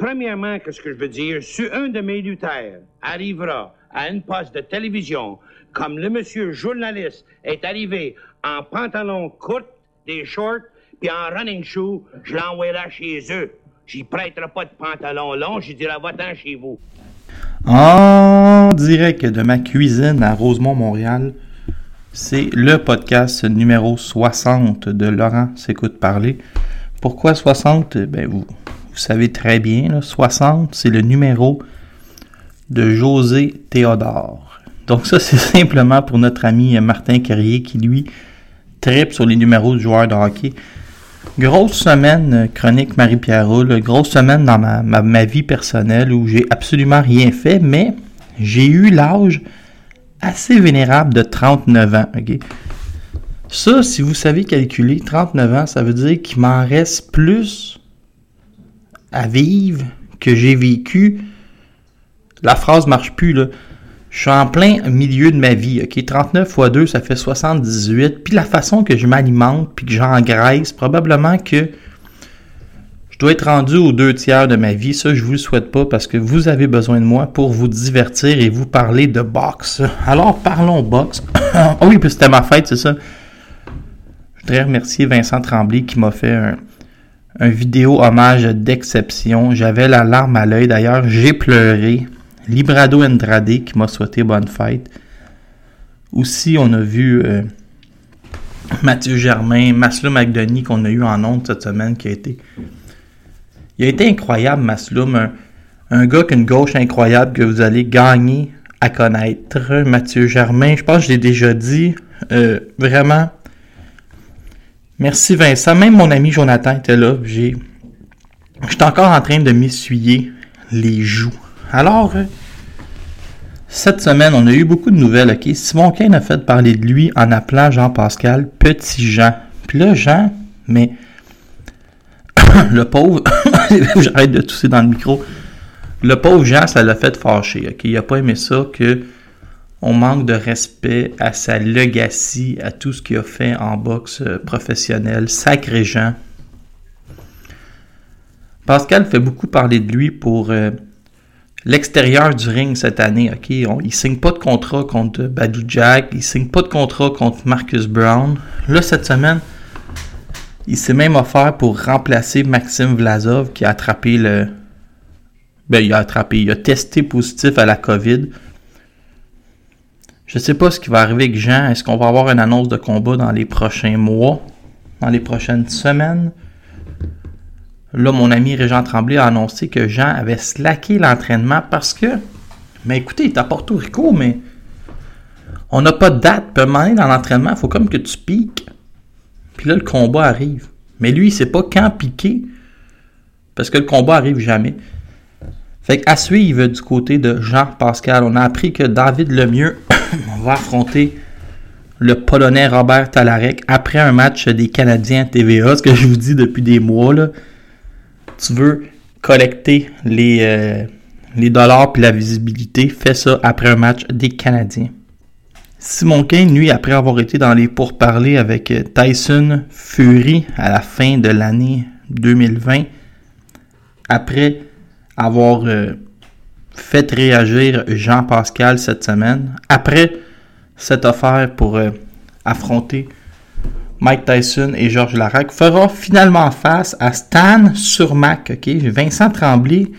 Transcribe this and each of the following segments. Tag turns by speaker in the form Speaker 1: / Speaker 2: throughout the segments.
Speaker 1: Premièrement, qu'est-ce que je veux dire, si un de mes lutteurs arrivera à une poste de télévision, comme le monsieur journaliste est arrivé en pantalon court, des shorts, puis en running shoe, je l'enverrai chez eux. J'y prêterai pas de pantalon long, j'y dirai va-t'en chez vous.
Speaker 2: En direct de ma cuisine à Rosemont, Montréal, c'est le podcast numéro 60 de Laurent s'écoute parler. Pourquoi 60 Ben vous savez très bien, là, 60 c'est le numéro de José Théodore. Donc ça c'est simplement pour notre ami Martin Carrier qui lui tripe sur les numéros de joueurs de hockey. Grosse semaine, euh, chronique Marie-Pierre Roule, grosse semaine dans ma, vie personnelle où j'ai absolument rien fait, mais j'ai eu l'âge assez vénérable de 39 ans. Ça, si vous savez calculer, 39 ans, ça veut dire qu'il m'en reste plus à vivre que j'ai vécu. La phrase marche plus, là. Je suis en plein milieu de ma vie, ok? 39 fois 2, ça fait 78. Puis la façon que je m'alimente, puis que j'engraisse, probablement que je dois être rendu aux deux tiers de ma vie. Ça, je vous le souhaite pas parce que vous avez besoin de moi pour vous divertir et vous parler de boxe. Alors, parlons boxe. oh oui, puis c'était ma fête, c'est ça. Je voudrais remercier Vincent Tremblay qui m'a fait un, un vidéo hommage d'exception. J'avais la larme à l'œil. D'ailleurs, j'ai pleuré. Librado Andrade qui m'a souhaité bonne fête. Aussi, on a vu euh, Mathieu Germain, Masloum Magdoni qu'on a eu en ondes cette semaine qui a été. Il a été incroyable, Masloum. Un, un gars qui a une gauche incroyable que vous allez gagner à connaître. Mathieu Germain, je pense que je l'ai déjà dit. Euh, vraiment. Merci Vincent. Même mon ami Jonathan était là. J'ai. J'étais encore en train de m'essuyer les joues. Alors, euh, cette semaine, on a eu beaucoup de nouvelles, ok? Simon Kane a fait parler de lui en appelant Jean-Pascal Petit Jean. Puis là, Jean, mais le pauvre, j'arrête de tousser dans le micro. Le pauvre Jean, ça l'a fait fâcher, ok? Il a pas aimé ça que on manque de respect à sa legacy, à tout ce qu'il a fait en boxe euh, professionnelle. Sacré Jean. Pascal fait beaucoup parler de lui pour euh, l'extérieur du ring cette année. ok? On- il signe pas de contrat contre Badou Jack, il signe pas de contrat contre Marcus Brown. Là, cette semaine, il s'est même offert pour remplacer Maxime Vlasov qui a attrapé le. Ben, il a attrapé, il a testé positif à la COVID. Je sais pas ce qui va arriver avec Jean. Est-ce qu'on va avoir une annonce de combat dans les prochains mois, dans les prochaines semaines? Là, mon ami Régent Tremblay a annoncé que Jean avait slacké l'entraînement parce que, mais écoutez, il est à Porto Rico, mais on n'a pas de date. Moment donné, dans l'entraînement, il faut comme que tu piques. Puis là, le combat arrive. Mais lui, il sait pas quand piquer parce que le combat arrive jamais. Fait qu'à suivre du côté de Jean-Pascal, on a appris que David Lemieux va affronter le Polonais Robert Talarek après un match des Canadiens TVA. Ce que je vous dis depuis des mois, là, tu veux collecter les, euh, les dollars puis la visibilité, fais ça après un match des Canadiens. Simon Kane, lui, après avoir été dans les pourparlers avec euh, Tyson Fury à la fin de l'année 2020, après avoir euh, fait réagir Jean-Pascal cette semaine, après cette affaire pour euh, affronter Mike Tyson et Georges Larac, fera finalement face à Stan Surmac. Vincent Tremblay,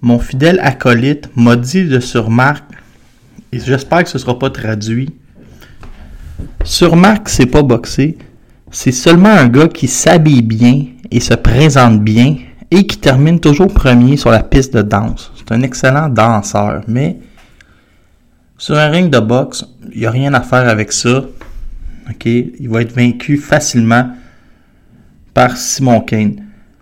Speaker 2: mon fidèle acolyte, m'a dit de Surmac et j'espère que ce ne sera pas traduit. Sur Marc, c'est pas boxer. C'est seulement un gars qui s'habille bien et se présente bien et qui termine toujours premier sur la piste de danse. C'est un excellent danseur, mais sur un ring de boxe, il n'y a rien à faire avec ça. OK? Il va être vaincu facilement par Simon Kane.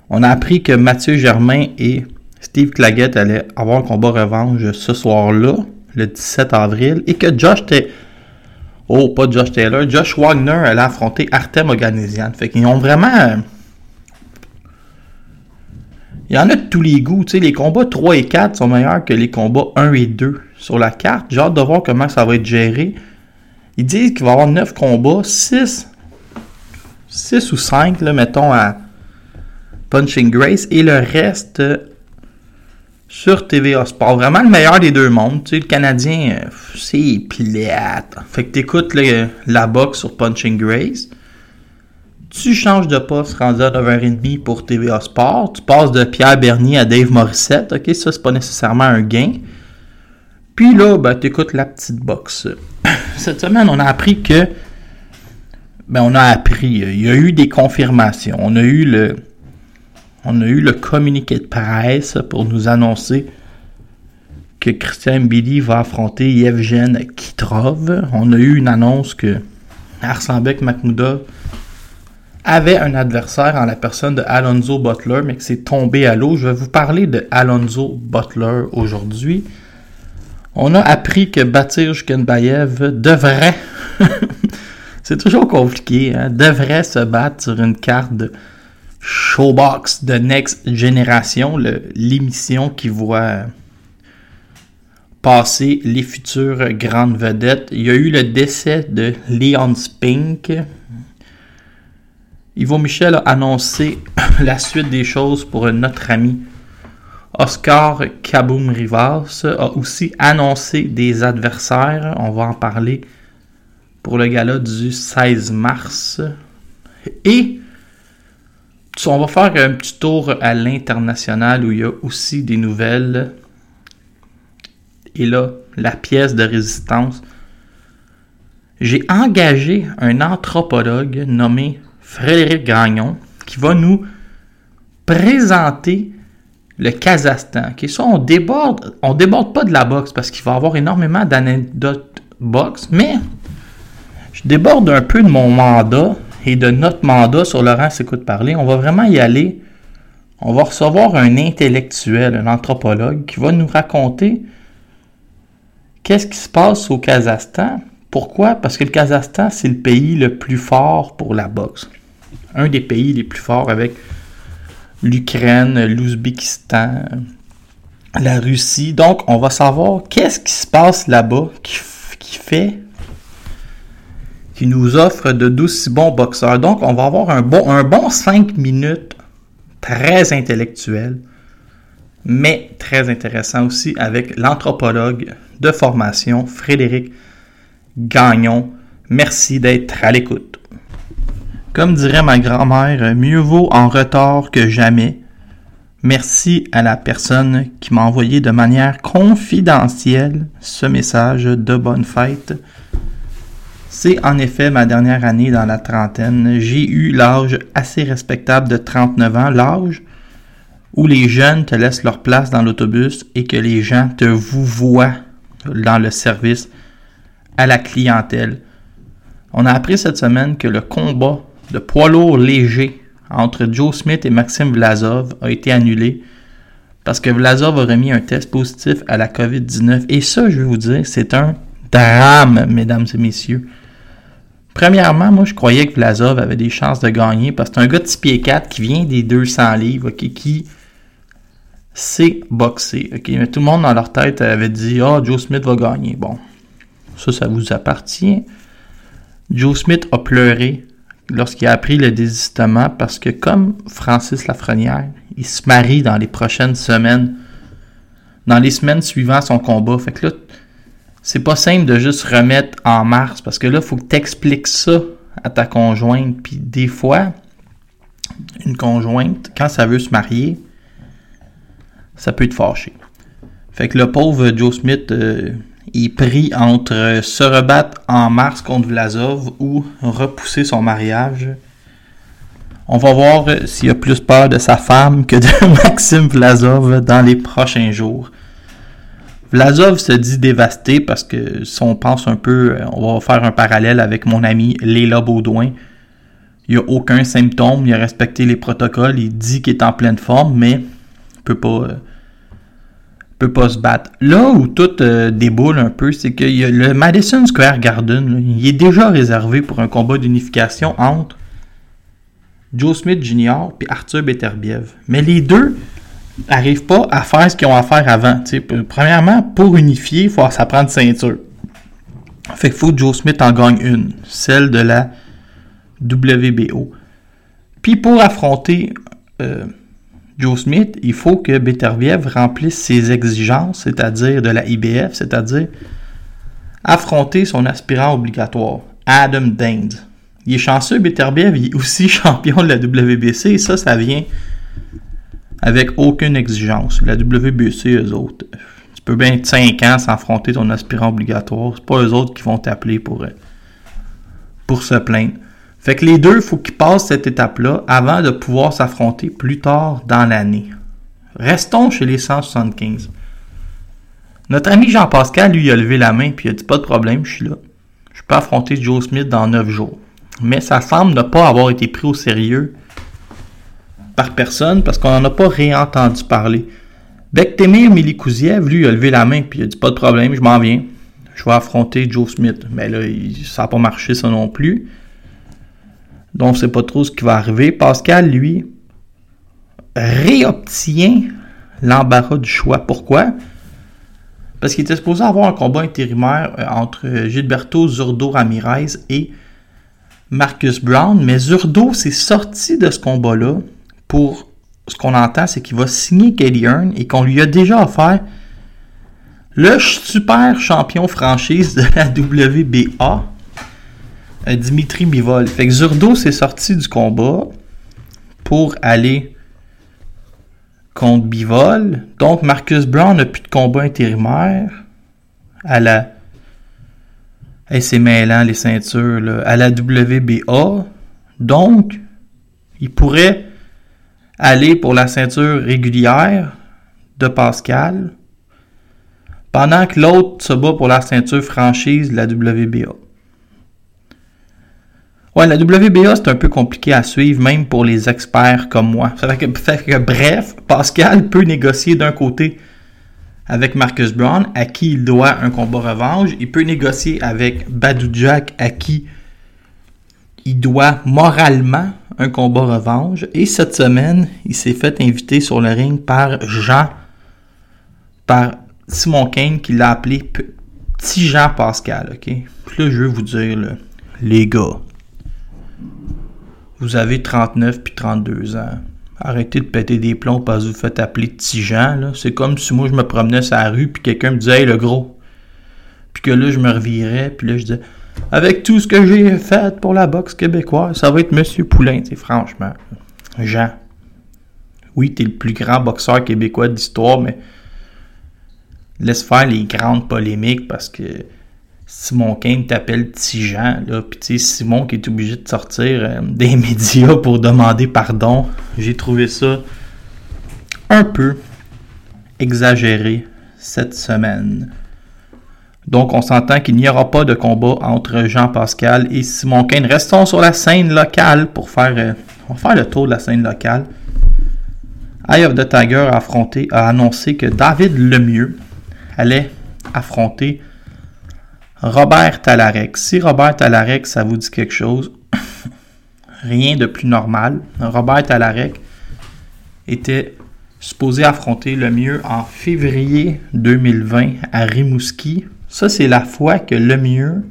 Speaker 2: On a appris que Mathieu Germain et Steve Claggett allaient avoir un combat revanche ce soir-là, le 17 avril, et que Josh Taylor. Oh, pas Josh Taylor. Josh Wagner allait affronter Artem Oganesian. Fait qu'ils ont vraiment. Il y en a de tous les goûts. Tu les combats 3 et 4 sont meilleurs que les combats 1 et 2 sur la carte. J'ai hâte de voir comment ça va être géré. Ils disent qu'il va y avoir 9 combats, 6, 6 ou 5, là, mettons, à Punching Grace, et le reste sur TVA Sport. Vraiment le meilleur des deux mondes. Tu le Canadien, euh, c'est plate. Fait que t'écoutes la boxe sur Punching Grace. Tu changes de poste rendu à 9h30 pour TVA Sport? Tu passes de Pierre Bernier à Dave Morissette? Ok, ça, c'est pas nécessairement un gain. Puis là, ben, t'écoutes la petite boxe. Cette semaine, on a appris que. Ben, on a appris. Il y a eu des confirmations. On a eu le on a eu le communiqué de presse pour nous annoncer que Christian Billy va affronter Yevgen Kitrov. On a eu une annonce que Arslanbek Makhmoudov avait un adversaire en la personne de Butler, mais que c'est tombé à l'eau. Je vais vous parler de Alonso Butler aujourd'hui. On a appris que Batir Kenbayev devrait, c'est toujours compliqué, hein, devrait se battre sur une carte de Showbox de Next Generation, l'émission qui voit passer les futures grandes vedettes. Il y a eu le décès de Leon Spink. Yvo Michel a annoncé la suite des choses pour notre ami Oscar Kaboom Rivas. A aussi annoncé des adversaires. On va en parler pour le gala du 16 mars. Et on va faire un petit tour à l'international où il y a aussi des nouvelles. Et là, la pièce de résistance. J'ai engagé un anthropologue nommé Frédéric Gagnon qui va nous présenter le Kazakhstan. On déborde, on déborde pas de la boxe parce qu'il va y avoir énormément d'anecdotes boxe, mais je déborde un peu de mon mandat et de notre mandat sur Laurent s'écoute parler, on va vraiment y aller. On va recevoir un intellectuel, un anthropologue qui va nous raconter qu'est-ce qui se passe au Kazakhstan. Pourquoi? Parce que le Kazakhstan, c'est le pays le plus fort pour la boxe. Un des pays les plus forts avec l'Ukraine, l'Ouzbékistan, la Russie. Donc, on va savoir qu'est-ce qui se passe là-bas qui, fait qui nous offre de d'aussi bons boxeurs. Donc, on va avoir un bon, un bon 5 minutes très intellectuel, mais très intéressant aussi avec l'anthropologue de formation Frédéric Gagnon. Merci d'être à l'écoute. Comme dirait ma grand-mère, mieux vaut en retard que jamais. Merci à la personne qui m'a envoyé de manière confidentielle ce message de bonne fête. C'est en effet ma dernière année dans la trentaine. J'ai eu l'âge assez respectable de 39 ans, l'âge où les jeunes te laissent leur place dans l'autobus et que les gens te vous voient dans le service à la clientèle. On a appris cette semaine que le combat de poids lourd léger entre Joe Smith et Maxime Vlasov a été annulé parce que Vlasov a remis un test positif à la COVID-19. Et ça, je vais vous dire, c'est un drame, mesdames et messieurs. Premièrement, moi, je croyais que Vlasov avait des chances de gagner parce que c'est un gars de 6 pieds 4 qui vient des 200 livres, qui sait boxer. Mais tout le monde dans leur tête avait dit Ah, Joe Smith va gagner. Bon, ça, ça vous appartient. Joe Smith a pleuré lorsqu'il a appris le désistement parce que, comme Francis Lafrenière, il se marie dans les prochaines semaines, dans les semaines suivant son combat. Fait que là, c'est pas simple de juste remettre en mars parce que là, il faut que tu expliques ça à ta conjointe. Puis des fois, une conjointe, quand ça veut se marier, ça peut te fâcher. Fait que le pauvre Joe Smith, euh, est pris entre se rebattre en mars contre Vlasov ou repousser son mariage. On va voir s'il a plus peur de sa femme que de Maxime Vlasov dans les prochains jours. Vlasov se dit dévasté parce que si on pense un peu, on va faire un parallèle avec mon ami Léla Baudouin. Il n'y a aucun symptôme, il a respecté les protocoles, il dit qu'il est en pleine forme, mais il peut pas, euh, peut pas se battre. Là où tout euh, déboule un peu, c'est que le Madison Square Garden, il est déjà réservé pour un combat d'unification entre Joe Smith Jr. et Arthur Beterbiev. Mais les deux n'arrivent pas à faire ce qu'ils ont à faire avant. Premièrement, pour unifier, il faut ça prendre ceinture. Fait qu'il faut que Joe Smith en gagne une, celle de la WBO. Puis pour affronter euh, Joe Smith, il faut que Beterbiev remplisse ses exigences, c'est-à-dire de la IBF, c'est-à-dire affronter son aspirant obligatoire, Adam Danes. Il est chanceux, Beterbiev, il est aussi champion de la WBC, et ça, ça vient avec aucune exigence. La WBC, eux autres, tu peux bien être 5 ans sans affronter ton aspirant obligatoire. C'est pas eux autres qui vont t'appeler pour, euh, pour se plaindre. Fait que les deux, il faut qu'ils passent cette étape-là avant de pouvoir s'affronter plus tard dans l'année. Restons chez les 175. Notre ami Jean-Pascal, lui, a levé la main puis il a dit pas de problème, je suis là. Je peux affronter Joe Smith dans 9 jours. Mais ça semble ne pas avoir été pris au sérieux par personne parce qu'on n'en a pas réentendu parler. Bektemir Milikouziev, lui, a levé la main puis il a dit pas de problème, je m'en viens. Je vais affronter Joe Smith. Mais là, ça n'a pas marché ça non plus. Donc, on ne sait pas trop ce qui va arriver. Pascal, lui, réobtient l'embarras du choix. Pourquoi? Parce qu'il était supposé avoir un combat intérimaire euh, entre Gilberto Zurdo Ramirez et Marcus Brown, mais Zurdo s'est sorti de ce combat-là pour ce qu'on entend, c'est qu'il va signer Kelly Hearn et qu'on lui a déjà offert le super champion franchise de la WBA, Dimitri Bivol. Fait que Zurdo s'est sorti du combat pour aller contre Bivol. Donc Marcus Brown n'a plus de combat intérimaire à la. Hey, c'est mêlant les ceintures à la WBA. Donc, il pourrait aller pour la ceinture régulière de Pascal pendant que l'autre se bat pour la ceinture franchise de la WBA. La WBA, c'est un peu compliqué à suivre, même pour les experts comme moi. Ça fait que, bref, Pascal peut négocier d'un côté avec Marcus Brown, à qui il doit un combat revanche. Il peut négocier avec Badou Jack, à qui il doit moralement un combat revanche. Et cette semaine, il s'est fait inviter sur le ring par Jean, par Simon Kane, qui l'a appelé Petit Jean Pascal. Puis là, je veux vous dire, les gars, vous avez 39 puis 32 ans. Arrêtez de péter des plombs parce que vous faites appeler petit Jean. C'est comme si moi je me promenais sur la rue puis quelqu'un me disait Hey le gros. Puis que là je me revirais puis là je disais Avec tout ce que j'ai fait pour la boxe québécoise, ça va être Monsieur Poulain, c'est franchement. Jean. Oui, t'es le plus grand boxeur québécois d'histoire, mais laisse faire les grandes polémiques parce que Simon Kane t'appelle petit Jean, là, puis tu Simon qui est obligé de sortir euh, des médias pour demander pardon, j'ai trouvé ça un peu exagéré cette semaine. Donc on s'entend qu'il n'y aura pas de combat entre Jean-Pascal et Simon Kane. Restons sur la scène locale pour faire, euh, on va le tour de la scène locale. Eye of the Tiger a, a annoncé que David Lemieux allait affronter Robert Talarek. Si Robert Talarek, ça vous dit quelque chose, rien de plus normal. Robert Talarek était supposé affronter le mieux en février 2020 à Rimouski. Ça, c'est la fois que le mieux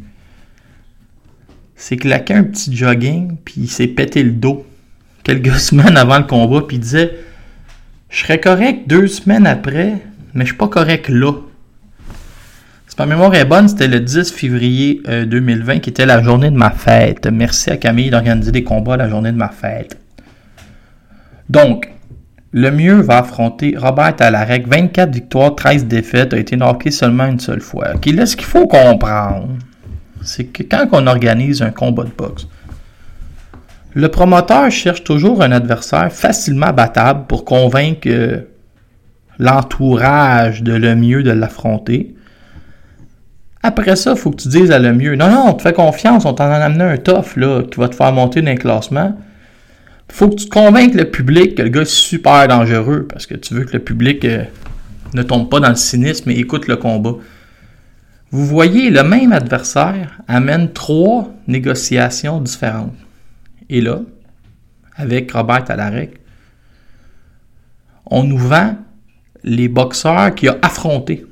Speaker 2: s'est claqué un petit jogging, puis il s'est pété le dos quelques semaines avant le combat, puis il disait Je serais correct deux semaines après, mais je suis pas correct là. Ma mémoire est bonne, c'était le 10 février 2020 euh, qui était la journée de ma fête. Merci à Camille d'organiser des combats la journée de ma fête. Donc, le mieux va affronter Robert Talarek. 24 victoires, 13 défaites, a été knocké seulement une seule fois. Là, ce qu'il faut comprendre, c'est que quand on organise un combat de boxe, le promoteur cherche toujours un adversaire facilement battable pour convaincre euh, l'entourage de le mieux de l'affronter. Après ça, il faut que tu dises à le mieux. Non, non, on te fait confiance, on t'en a amené un tough là, qui va te faire monter dans les classements. Faut que tu convainques le public que le gars est super dangereux parce que tu veux que le public euh, ne tombe pas dans le cynisme et écoute le combat. Vous voyez, le même adversaire amène trois négociations différentes. Et là, avec Robert Talarek, on nous vend les boxeurs qu'il a affrontés.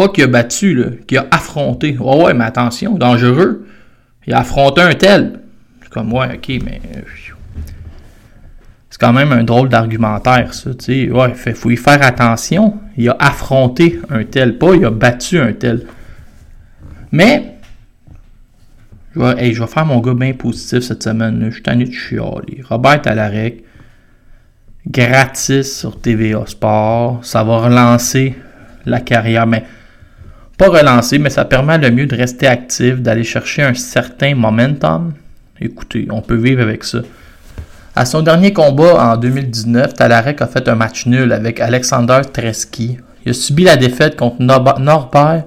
Speaker 2: Pas qu'il a battu, là, qu'il a affronté. Oh ouais, mais attention, dangereux. Il a affronté un tel. C'est comme, ouais, ok, mais. C'est quand même un drôle d'argumentaire, ça. Tu ouais, fait, faut y faire attention. Il a affronté un tel, pas il a battu un tel. Mais. Je vais, faire mon gars bien positif cette semaine. Je suis tanné de chialer. Robert Talarek, gratis sur TVA Sport. Ça va relancer la carrière. Mais pas relancer, mais ça permet le mieux de rester actif, d'aller chercher un certain momentum. Écoutez, on peut vivre avec ça. À son dernier combat en 2019, Talarek a fait un match nul avec Alexander Treski. Il a subi la défaite contre Norbert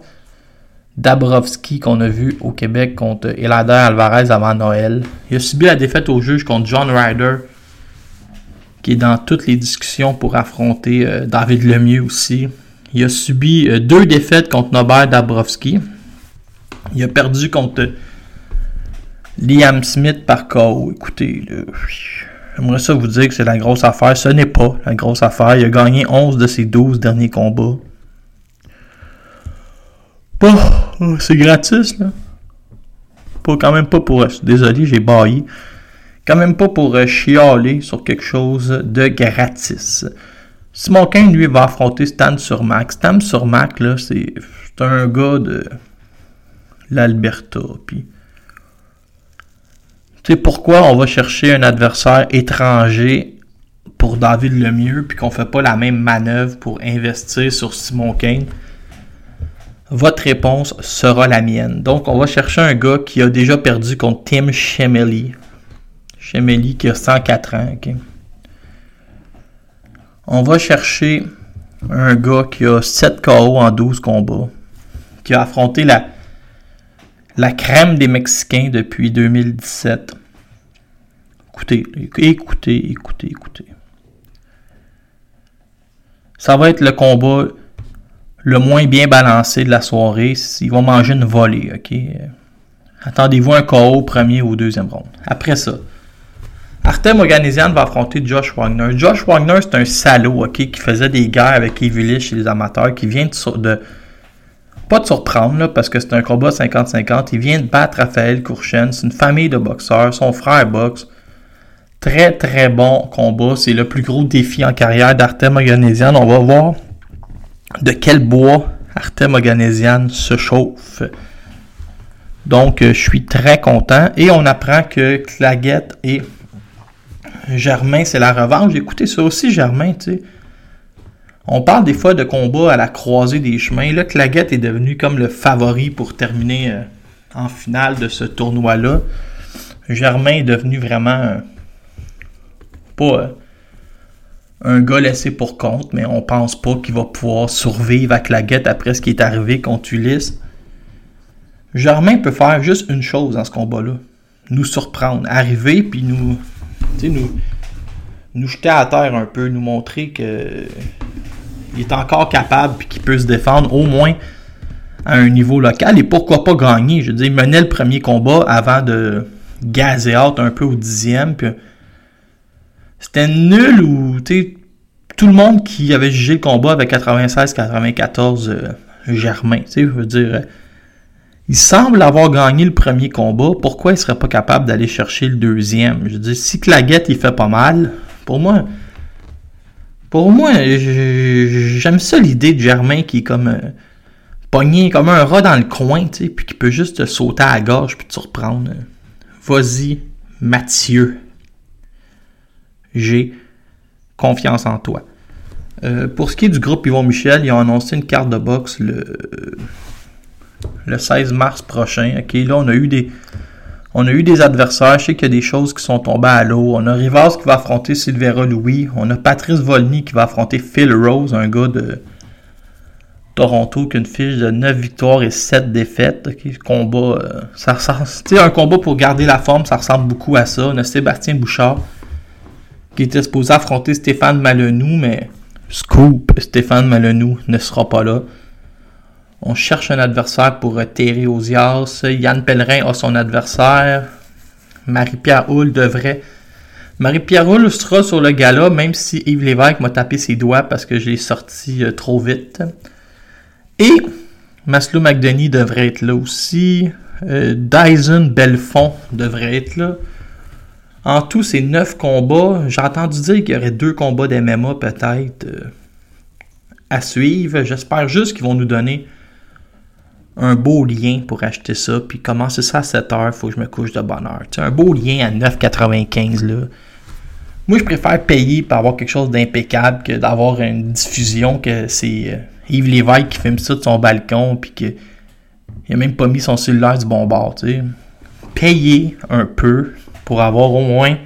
Speaker 2: Dabrowski qu'on a vu au Québec contre Elander Alvarez avant Noël. Il a subi la défaite au juge contre John Ryder, qui est dans toutes les discussions pour affronter euh, David Lemieux aussi. Il a subi euh, deux défaites contre Norbert Dabrowski. Il a perdu contre Liam Smith par KO. Écoutez, j'aimerais ça vous dire que c'est la grosse affaire. Ce n'est pas la grosse affaire. Il a gagné 11 de ses 12 derniers combats. Oh, c'est gratis, là. Pas, quand même pas pour. Désolé, j'ai bailli. Quand même pas pour euh, chialer sur quelque chose de gratis. Simon Kane, lui, va affronter Stan Surmac. Stan Surmac, là, c'est un gars de l'Alberta. Tu sais, pourquoi on va chercher un adversaire étranger pour David Lemieux, puis qu'on fait pas la même manœuvre pour investir sur Simon Kane? Votre réponse sera la mienne. Donc, on va chercher un gars qui a déjà perdu contre Tim Shemely. Shemely qui a 104 ans. On va chercher un gars qui a 7 KO en 12 combats, qui a affronté la, crème des Mexicains depuis 2017. Écoutez, écoutez, écoutez, écoutez. Ça va être le combat le moins bien balancé de la soirée. Ils vont manger une volée, ok? Attendez-vous un KO premier ou deuxième round. Après ça, Artem Oganesian va affronter Josh Wagner. Josh Wagner, c'est un salaud, ok, qui faisait des guerres avec Evil chez les amateurs, qui vient de, pas de surprendre, là, parce que c'est un combat 50-50. Il vient de battre Raphaël Courchen. C'est une famille de boxeurs. Son frère boxe. Très, très bon combat. C'est le plus gros défi en carrière d'Artem Oganesian. On va voir de quel bois Artem Oganesian se chauffe. Donc, euh, je suis très content. Et on apprend que Claguette et Germain, c'est la revanche. Écoutez ça aussi, Germain, tu sais. On parle des fois de combat à la croisée des chemins. Là, Claguette est devenu comme le favori pour terminer euh, en finale de ce tournoi-là. Germain est devenu vraiment euh, pas euh, un gars laissé pour compte, mais on pense pas qu'il va pouvoir survivre à Claguette après ce qui est arrivé contre Ulysse. Germain peut faire juste une chose dans ce combat-là. Nous surprendre. Arriver, puis nous, tu nous, nous jeter à terre un peu, nous montrer que il est encore capable puis qu'il peut se défendre au moins à un niveau local et pourquoi pas gagner. Je veux dire, menait le premier combat avant de gazer out un peu au dixième. Puis c'était nul ou tout le monde qui avait jugé le combat avec 96-94 euh, Germain. Je veux dire, il semble avoir gagné le premier combat. Pourquoi il serait pas capable d'aller chercher le deuxième? Je dire, si Claguette il fait pas mal, pour moi, pour moi, j'aime ça l'idée de Germain qui est comme euh, pogné comme un rat dans le coin, tu sais, puis qui peut juste te sauter à la gorge puis te surprendre. Vas-y, Mathieu. J'ai confiance en toi. Euh, pour ce qui est du groupe Yvon Michel, ils ont annoncé une carte de boxe le, le 16 mars prochain. Là, on a eu des. On a eu des adversaires, je sais qu'il y a des choses qui sont tombées à l'eau. On a Rivas qui va affronter Silvera Louis. On a Patrice Volny qui va affronter Phil Rose, un gars de Toronto qui a une fiche de 9 victoires et 7 défaites. Ok, combat, euh, ça un combat pour garder la forme, ça ressemble beaucoup à ça. On a Sébastien Bouchard qui était supposé affronter Stéphane Malenou, mais scoop, Stéphane Malenou ne sera pas là. On cherche un adversaire pour Thierry Ozias. Yann Pellerin a son adversaire. Marie-Pierre Houle devrait. Marie-Pierre Houle sera sur le gala, même si Yves Lévesque m'a tapé ses doigts parce que je l'ai sorti euh, trop vite. Et Maslow McDonough devrait être là aussi. Euh, Dyson Belfond devrait être là. En tout, c'est 9 combats. J'ai entendu dire qu'il y aurait deux combats d'MMA peut-être euh, à suivre. J'espère juste qu'ils vont nous donner un beau lien pour acheter ça. Puis commencer ça à 7 heures, faut que je me couche de bonne heure. Tu un beau lien à 9,95 là. Moi, je préfère payer pour avoir quelque chose d'impeccable que d'avoir une diffusion que c'est euh, Yves Lévesque qui filme ça de son balcon puis que il a même pas mis son cellulaire du bon bord, tu sais. Payer un peu pour avoir au moins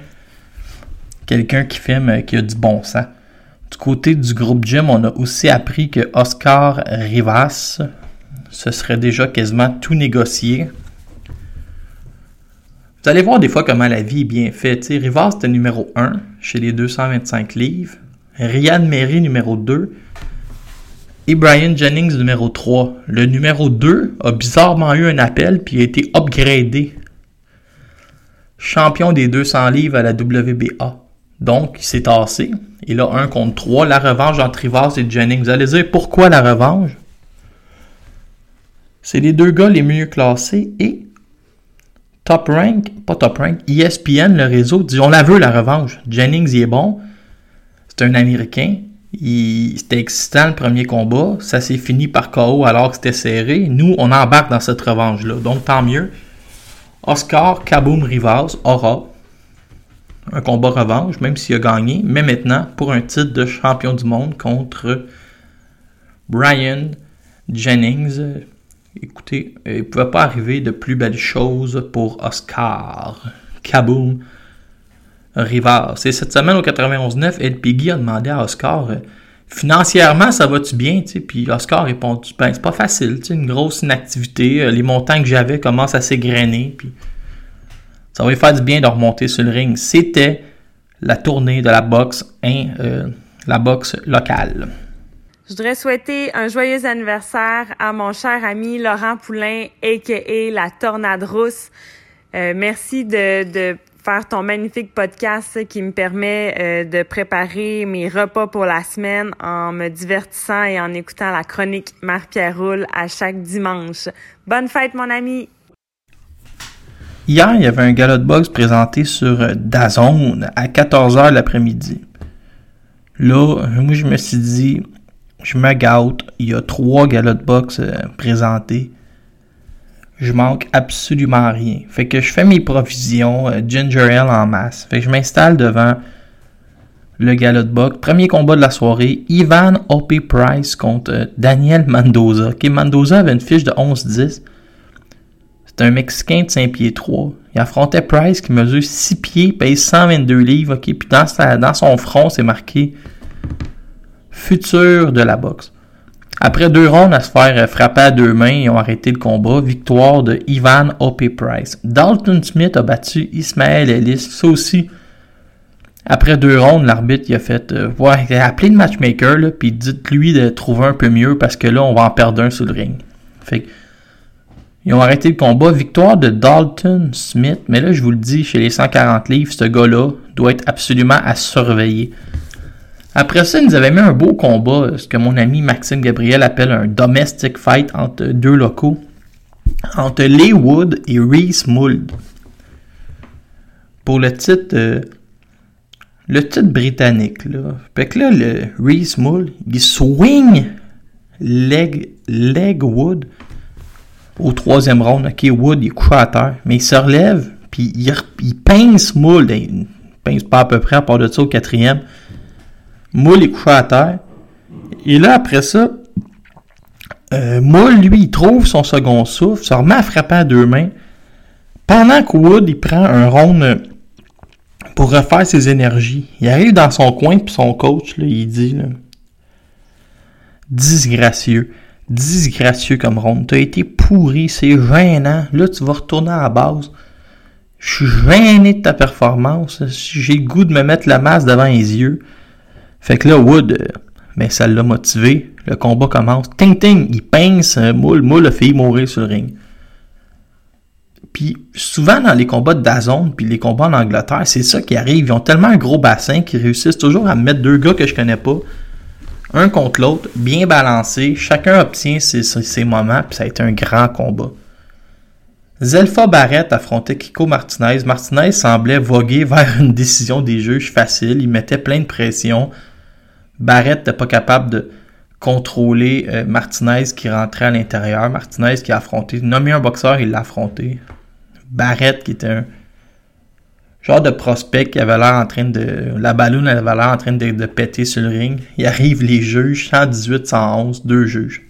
Speaker 2: quelqu'un qui filme euh, qui a du bon sens. Du côté du groupe Gym, on a aussi appris que Oscar Rivas, ce serait déjà quasiment tout négocié. Vous allez voir des fois comment la vie est bien faite. T'sais, Rivas était numéro 1 chez les 225 livres. Ryan Mary numéro 2. Et Brian Jennings numéro 3. Le numéro 2 a bizarrement eu un appel puis a été upgradé. Champion des 200 livres à la WBA. Donc, il s'est tassé. Et là, 1 contre 3. La revanche entre Rivas et Jennings. Vous allez dire pourquoi la revanche? C'est les deux gars les mieux classés et Top Rank, pas Top Rank, ESPN, le réseau, dit on la veut la revanche. Jennings, il est bon. C'est un Américain. C'était excitant le premier combat. Ça s'est fini par KO alors que c'était serré. Nous, on embarque dans cette revanche-là. Donc tant mieux. Oscar Kaboom Rivas aura un combat revanche, même s'il a gagné, mais maintenant pour un titre de champion du monde contre Brian Jennings. Écoutez, il ne pouvait pas arriver de plus belles choses pour Oscar. Kaboom. Rivas. C'est cette semaine au 91.9, El Piggy a demandé à Oscar euh, financièrement, ça va-tu bien? Puis Oscar a répondu ben, c'est pas facile, une grosse inactivité. Euh, les montants que j'avais commencent à s'égrener. Puis ça va lui faire du bien de remonter sur le ring. C'était la tournée de la boxe, hein, euh, la boxe locale.
Speaker 3: Je voudrais souhaiter un joyeux anniversaire à mon cher ami Laurent Poulain, a.k.a. la Tornade Rousse. Euh, merci de, faire ton magnifique podcast qui me permet euh, de préparer mes repas pour la semaine en me divertissant et en écoutant la chronique Marc-Pierre à chaque dimanche. Bonne fête, mon ami!
Speaker 2: Hier, il y avait un gala de boxe présenté sur Dazone à 14h l'après-midi. Là, moi, je me suis dit, je me gâte. Il y a trois galas de boxe euh, présentés. Je manque absolument rien. Fait que je fais mes provisions, euh, ginger ale en masse. Fait que je m'installe devant le gala de. Premier combat de la soirée, Ivan O.P. Price contre euh, Daniel Mendoza. Mendoza avait une fiche de 11-10. C'est un Mexicain de 5 pieds 3. Il affrontait Price qui mesure 6 pieds, paye 122 livres. Puis dans son front, c'est marqué futur de la boxe. Après deux rondes à se faire frapper à deux mains, ils ont arrêté le combat. Victoire de Ivan O.P. Price. Dalton Smith a battu Ismaël Ellis. Ça aussi, après deux rondes, l'arbitre a fait euh, le matchmaker, puis dites-lui de trouver un peu mieux parce que là, on va en perdre un sur le ring. Fait ils ont arrêté le combat. Victoire de Dalton Smith. Mais là, je vous le dis, chez les 140 livres, ce gars-là doit être absolument à surveiller. Après ça, ils nous avaient mis un beau combat, ce que mon ami Maxime Gabriel appelle un domestic fight entre deux locaux, entre Lee Wood et Reese Mould. Pour le titre, euh, le titre britannique, là. Fait que là, le Reese Mould, il swing leg, Wood au troisième round. Ok, Wood, il est couché à terre, mais il se relève, puis il, il pince Mould. Il pince pas à peu près à part de ça au quatrième. Moule est couché à terre. Et là, après ça, euh, lui, il trouve son second souffle, se remet à frapper à deux mains. Pendant que Wood, il prend un round euh, pour refaire ses énergies. Il arrive dans son coin, puis son coach, là, il dit Disgracieux. Disgracieux comme ronde. T'as été pourri, c'est gênant. Là, tu vas retourner à la base. Je suis gêné de ta performance. J'ai le goût de me mettre la masse devant les yeux. Fait que là, Wood, euh, ben, ça l'a motivé. Le combat commence. Ting ting, il pince moule. Moule a fait mourir sur ring. Puis souvent dans les combats de Dazone, puis les combats en Angleterre, c'est ça qui arrive. Ils ont tellement un gros bassin qu'ils réussissent toujours à mettre deux gars que je connais pas, un contre l'autre, bien balancés. Chacun obtient ses moments, puis ça a été un grand combat. Zelfa Barrett affrontait Kiko Martinez. Martinez semblait voguer vers une décision des juges facile. Il mettait plein de pression. Barrett n'était pas capable de contrôler euh, Martinez qui rentrait à l'intérieur. Martinez qui a affronté. Nommé un boxeur, il l'a affronté. Barrett qui était un genre de prospect qui avait l'air en train de. La balloune avait l'air en train de, de péter sur le ring. Il arrive les juges, 118, 111, deux juges.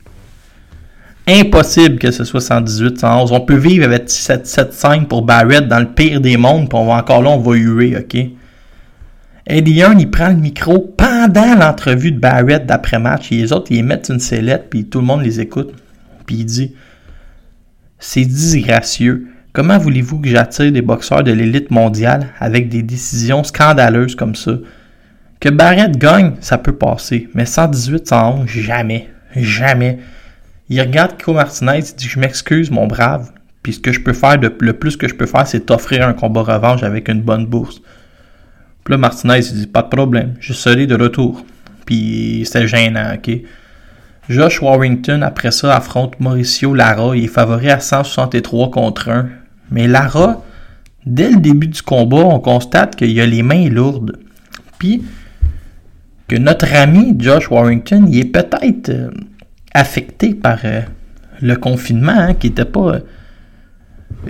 Speaker 2: Impossible que ce soit 118, 111. On peut vivre avec 7, 7, 5 pour Barrett dans le pire des mondes, puis encore là, on va huer, ok? Eddie Hearn, il prend le micro pendant l'entrevue de Barrett d'après-match, et les autres, ils mettent une sellette, puis tout le monde les écoute. Puis il dit C'est disgracieux. Comment voulez-vous que j'attire des boxeurs de l'élite mondiale avec des décisions scandaleuses comme ça? Que Barrett gagne, ça peut passer, mais 118, 111, jamais. Jamais. Il regarde Kiko Martinez, il dit Je m'excuse, mon brave. Puis ce que je peux faire, le plus que je peux faire, c'est t'offrir un combat revanche avec une bonne bourse. Puis là, Martinez, il dit Pas de problème, je serai de retour. Puis c'était gênant, ok? Josh Warrington, après ça, affronte Mauricio Lara. Il est favori à 163 contre 1. Mais Lara, dès le début du combat, on constate qu'il a les mains lourdes. Puis que notre ami Josh Warrington, il est peut-être euh, affecté par euh, le confinement, hein, qui n'était pas euh,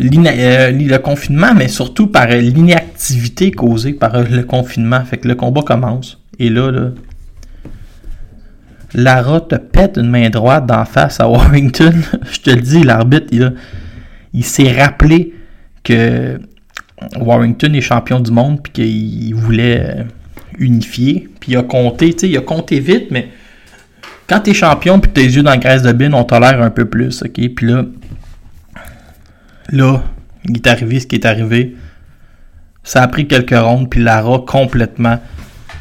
Speaker 2: euh, le confinement, mais surtout par l'inactivité causée par le confinement. Fait que le combat commence. Et là, Lara te pète une main droite d'en face à Warrington. Je te le dis, l'arbitre, il, s'est rappelé que Warrington est champion du monde puis qu'il voulait unifier. Puis il a compté, tu sais, il a compté vite, mais quand t'es champion puis tes yeux dans la graisse de bine, on tolère un peu plus, ok? Puis là, là, il est arrivé ce qui est arrivé. Ça a pris quelques rondes, puis Lara complètement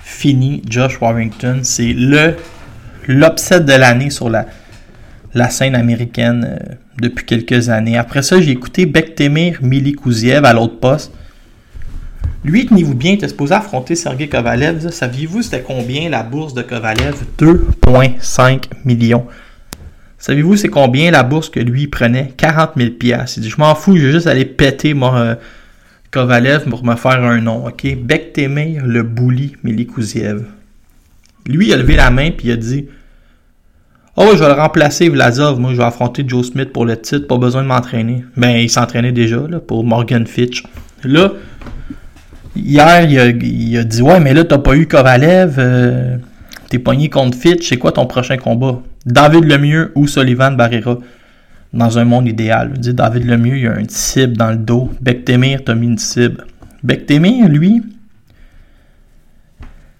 Speaker 2: fini. Josh Warrington, c'est le de l'année sur la, la scène américaine euh, depuis quelques années. Après ça, j'ai écouté Bektemir Milikouziev à l'autre poste. Lui, tenez-vous bien, il était supposé affronter Sergei Kovalev. Saviez-vous c'était combien la bourse de Kovalev? 2,5 millions. Savez-vous c'est combien la bourse que lui prenait? 40 000 piastres. Il dit, je m'en fous, je vais juste aller péter moi, euh, Kovalev pour me faire un nom. ok? Bektemir le bouli Milikouziev. Lui, il a levé la main puis il a dit Oh, je vais le remplacer, Vlasov. Moi, je vais affronter Joe Smith pour le titre. Pas besoin de m'entraîner. Ben, il s'entraînait déjà pour Morgan Fitch. Là, hier, il a, dit Ouais, mais là, t'as pas eu Kovalev. euh, T'es pogné contre Fitch. C'est quoi ton prochain combat? David Lemieux ou Sullivan Barrera Dans un monde idéal. Dit David Lemieux, il a une cible dans le dos. Bektemir, t'as mis une cible. Bektemir, lui,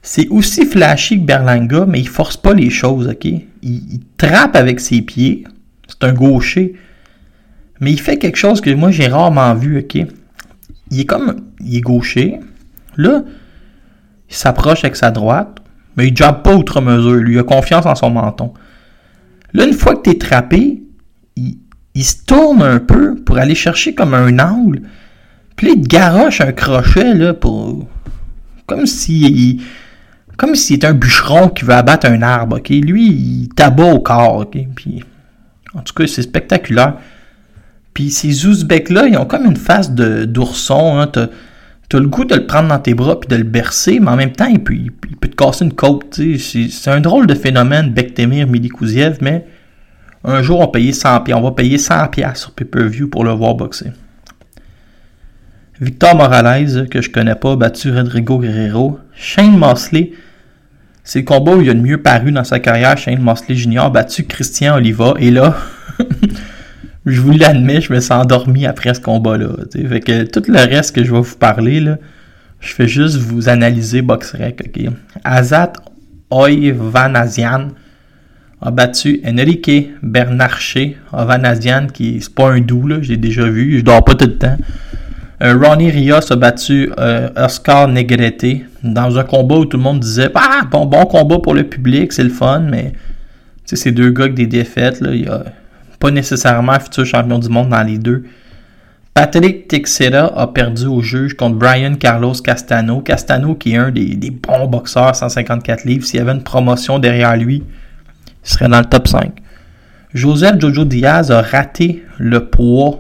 Speaker 2: c'est aussi flashy que Berlanga, mais il force pas les choses, ok? Il, il trappe avec ses pieds. C'est un gaucher. Mais il fait quelque chose que moi j'ai rarement vu, ok? Il est comme. Il est gaucher. Là, il s'approche avec sa droite. Mais il jabbe pas outre mesure. Lui, il a confiance en son menton. Là, une fois que t'es trappé, il, il se tourne un peu pour aller chercher comme un angle. Puis là, il te garoche un crochet, là, pour. Comme si. Comme s'il était un bûcheron qui veut abattre un arbre, ok? Lui, il tabat au corps, ok? Puis. En tout cas, c'est spectaculaire. Puis ces Ouzbeks-là, ils ont comme une face d'ourson, hein. T'as, le goût de le prendre dans tes bras puis de le bercer, mais en même temps, il peut, il peut- te casser une côte. C'est, un drôle de phénomène, Bektemir Milikouziev, mais un jour, on, payait 100, pi- on va payer 100$ piastres sur pay-per-view pour le voir boxer. Victor Morales, que je connais pas, battu Rodrigo Guerrero. Shane Mosley, C'est le combat où il a le mieux paru dans sa carrière. Shane Mosley Jr. battu Christian Oliva. Et là, je vous l'admets, je me suis endormi après ce combat-là. Fait que tout le reste que je vais vous parler, je fais juste vous analyser BoxRec. ok? Azat Oyvanasian a battu Enrique Bernarche Oyvanasian, qui c'est pas un doux, là, je déjà vu, je dors pas tout le temps. Euh, Ronnie Rios a battu euh, Oscar Negrete dans un combat où tout le monde disait Ah, bon, bon combat pour le public, c'est le fun, mais c'est deux gars avec des défaites. Là, il y a pas nécessairement futur champion du monde dans les deux. Patrick Teixeira a perdu au juge contre Brian Carlos Castano. Castano qui est un des, bons boxeurs 154 livres. S'il y avait une promotion derrière lui, il serait dans le top 5. Joseph Jojo Diaz a raté le poids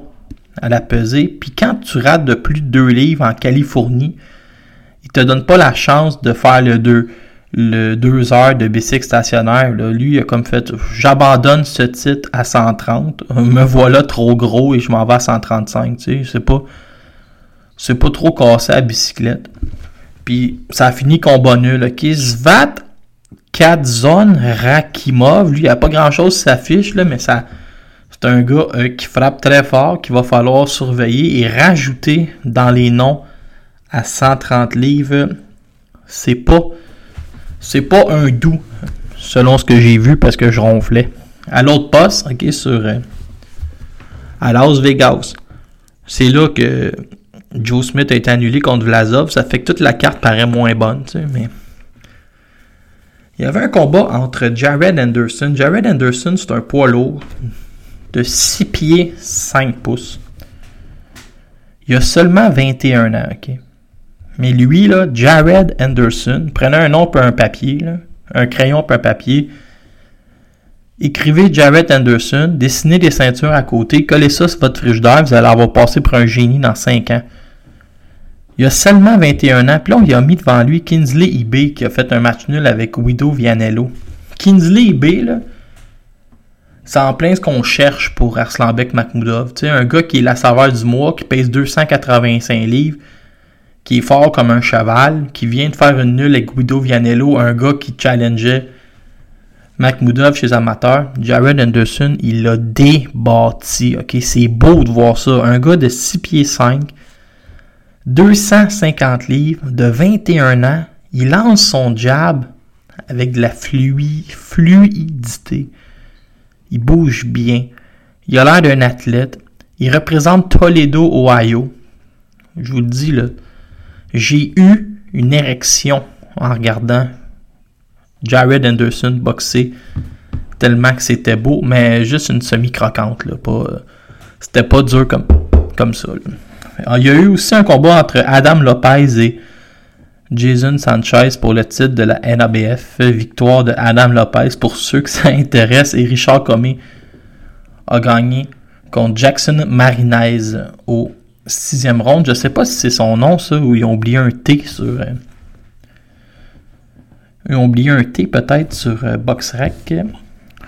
Speaker 2: à la pesée. Puis quand tu rates de plus de 2 livres en Californie, il te donne pas la chance de faire le 2 le 2 heures de bicycle stationnaire. Lui, il a comme fait j'abandonne ce titre à 130. Me voilà trop gros et je m'en vais à 135. Tu sais, c'est pas. C'est pas trop cassé à bicyclette. Puis ça a fini combat nul. Ok, Svat Kadzon Rakimov, lui, il n'y a pas grand chose qui s'affiche, mais ça. C'est un gars euh, qui frappe très fort, qu'il va falloir surveiller et rajouter dans les noms à 130 livres. C'est pas c'est pas un doux, selon ce que j'ai vu, parce que je ronflais. À l'autre poste, ok, sur. Euh, à Las Vegas. C'est là que Joe Smith a été annulé contre Vlasov. Ça fait que toute la carte paraît moins bonne, tu sais, mais. Il y avait un combat entre Jared Anderson. Jared Anderson, c'est un poids lourd de 6 pieds 5 pouces. Il a seulement 21 ans, ok? Mais lui, là, Jared Anderson, prenez un nom pour un papier, un crayon pour un papier, écrivez Jared Anderson, dessinez des ceintures à côté, collez ça sur votre frigidaire, vous allez avoir passé pour un génie dans 5 ans. Il a seulement 21 ans, puis là, on a mis devant lui Kinsley eBay qui a fait un match nul avec Guido Vianello. Kinsley eBay, là, c'est en plein ce qu'on cherche pour Arslanbek Makhmoudov. Tu sais, un gars qui est la saveur du mois, qui pèse 285 livres, qui est fort comme un cheval, qui vient de faire une nulle avec Guido Vianello, un gars qui challengeait Makhmoudov chez les amateurs. Jared Anderson, il l'a débattu. C'est beau de voir ça. Un gars de 6 pieds 5, 250 livres, de 21 ans, il lance son jab avec de la fluidité. Il bouge bien. Il a l'air d'un athlète. Il représente Toledo, Ohio. Je vous le dis, là. J'ai eu une érection en regardant Jared Anderson boxer tellement que c'était beau, mais juste une semi-croquante. Là, pas, c'était pas dur comme, comme ça. Il y a eu aussi un combat entre Adam Lopez et Jason Sanchez pour le titre de la NABF. Victoire de Adam Lopez pour ceux que ça intéresse. Et Richard Comey a gagné contre Jackson Marinez au sixième ronde. Je sais pas si c'est son nom, ça, ou ils ont oublié un T sur. Euh, ils ont oublié un T peut-être sur euh, BoxRec.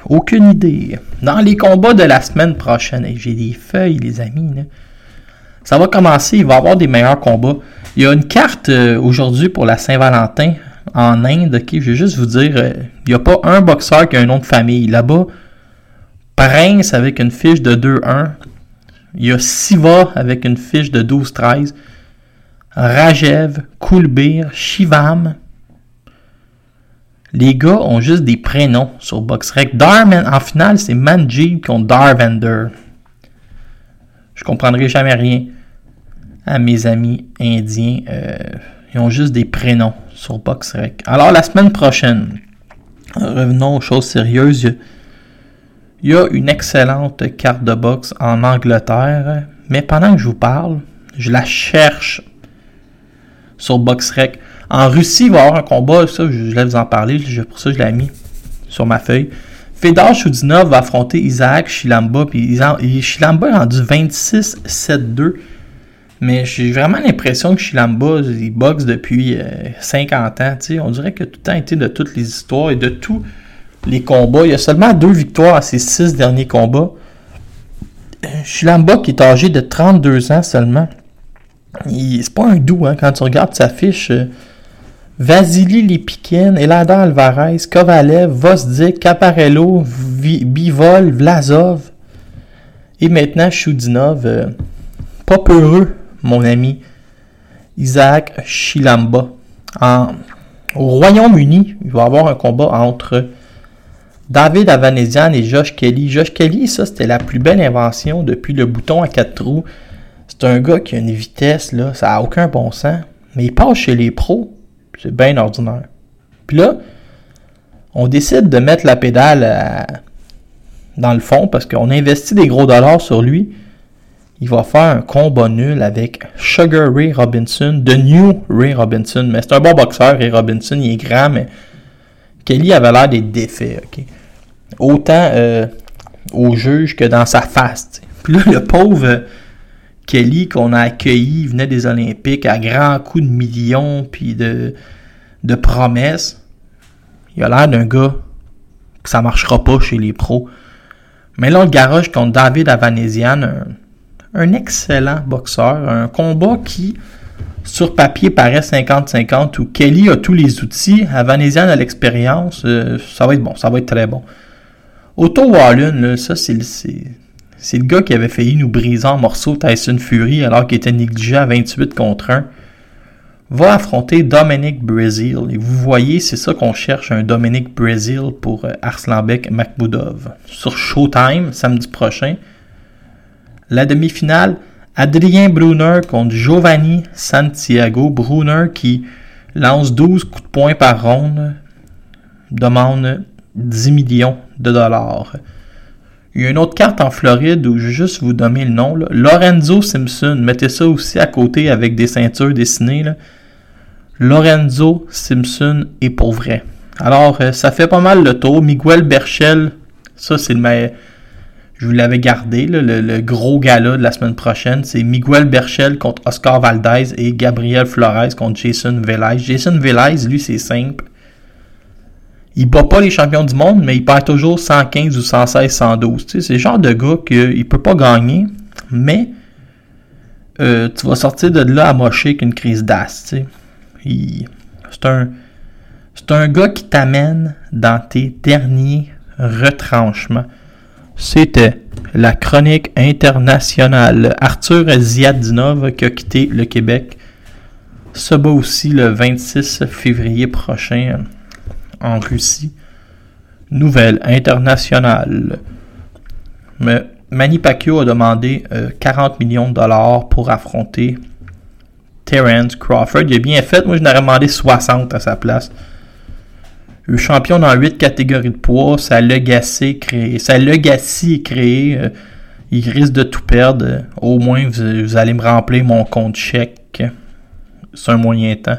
Speaker 2: Aucune idée. Dans les combats de la semaine prochaine, j'ai des feuilles, les amis. Ça va commencer, il va y avoir des meilleurs combats. Il y a une carte euh, aujourd'hui pour la Saint-Valentin en Inde. Ok, je vais juste vous dire, il n'y a pas un boxeur qui a un nom de famille. Là-bas, Prince avec une fiche de 2-1. Il y a Siva avec une fiche de 12-13. Rajev, Kulbir, Shivam. Les gars ont juste des prénoms sur BoxRec. Darman, en finale, c'est Manji contre Darvender. Je comprendrai jamais rien à mes amis indiens. Euh, ils ont juste des prénoms sur BoxRec. Alors, la semaine prochaine, revenons aux choses sérieuses. Il y a une excellente carte de boxe en Angleterre, mais pendant que je vous parle, je la cherche sur BoxRec. En Russie, il va y avoir un combat, ça, je vais vous en parler, pour ça je l'ai mis sur ma feuille. Fedor Choudinov va affronter Isaac Shilamba, puis Shilamba est rendu 26-7-2. Mais j'ai vraiment l'impression que Shilamba, il boxe depuis 50 euh, ans. On dirait que tout le temps été de toutes les histoires et de tout les combats. Il y a seulement deux victoires à ses six derniers combats. Chilamba qui est âgé de 32 ans seulement. C'est pas un doux hein, quand tu regardes sa fiche. Vasily Lipikin, Elada Alvarez, Kovalev, Vosdik, Caparello, Bivol, Vlasov. Et maintenant, Choudinov. euh, pas peureux, mon ami. Isaac Chilamba. Au Royaume-Uni, il va y avoir un combat entre David Avanesian et Josh Kelly. Josh Kelly, ça, c'était la plus belle invention depuis le bouton à quatre trous. C'est un gars qui a une vitesse, là, ça a aucun bon sens. Mais il passe chez les pros. C'est bien ordinaire. Puis là, on décide de mettre la pédale dans le fond parce qu'on investit des gros dollars sur lui. Il va faire un combat nul avec Sugar Ray Robinson, The New Ray Robinson. Mais c'est un bon boxeur, Ray Robinson. Il est grand, mais Kelly avait l'air des défaits. ok? Autant euh, au juge que dans sa face. Puis là, le pauvre Kelly qu'on a accueilli, il venait des Olympiques à grands coups de millions puis de, promesses. Il a l'air d'un gars que ça marchera pas chez les pros. Mais là, le garage contre David Avanesian, un, un excellent boxeur, un combat qui, sur papier, paraît 50-50, où Kelly a tous les outils, Avanesian a l'expérience, euh, ça va être bon, ça va être très bon. Otto Wallin, là, ça, c'est le, c'est, c'est le gars qui avait failli nous briser en morceaux Tyson Fury alors qu'il était négligé à 28 contre 1. Va affronter Dominic Brazil. Et vous voyez, c'est ça qu'on cherche, un Dominic Brazil pour euh, Arslanbek Makhmoudov. Sur Showtime, samedi prochain. La demi-finale, Adrien Brunner contre Giovanni Santiago. Brunner qui lance 12 coups de poing par ronde, demande 10 millions de dollars. Il y a une autre carte en Floride où je vais juste vous donner le nom. Lorenzo Simpson. Mettez ça aussi à côté avec des ceintures dessinées. là. Lorenzo Simpson est pour vrai. Alors, euh, ça fait pas mal le tour. Miguel Berchel, ça c'est le. Je vous l'avais gardé, le gros gala de la semaine prochaine. C'est Miguel Berchel contre Oscar Valdez et Gabriel Flores contre Jason Velez. Jason Velez, lui, c'est simple. Il bat pas les champions du monde, mais il perd toujours 115 ou 116, 112. Tu sais, c'est le genre de gars qu'il peut pas gagner, mais euh, tu vas sortir de là amoché qu'une crise d'as. C'est un, c'est un gars qui t'amène dans tes derniers retranchements. C'était la chronique internationale. Arthur Ziadinov qui a quitté le Québec se bat aussi le 26 février prochain en Russie. Nouvelle internationale. Mais Manny Pacquiao a demandé euh, 40 millions de dollars pour affronter Terence Crawford. Il a bien fait. Moi, je n'aurais demandé 60 à sa place. Le champion dans 8 catégories de poids, sa legacy legacy créée. euh, il risque de tout perdre. Euh, Au moins, vous, vous allez me remplir mon compte chèque. C'est un moyen temps.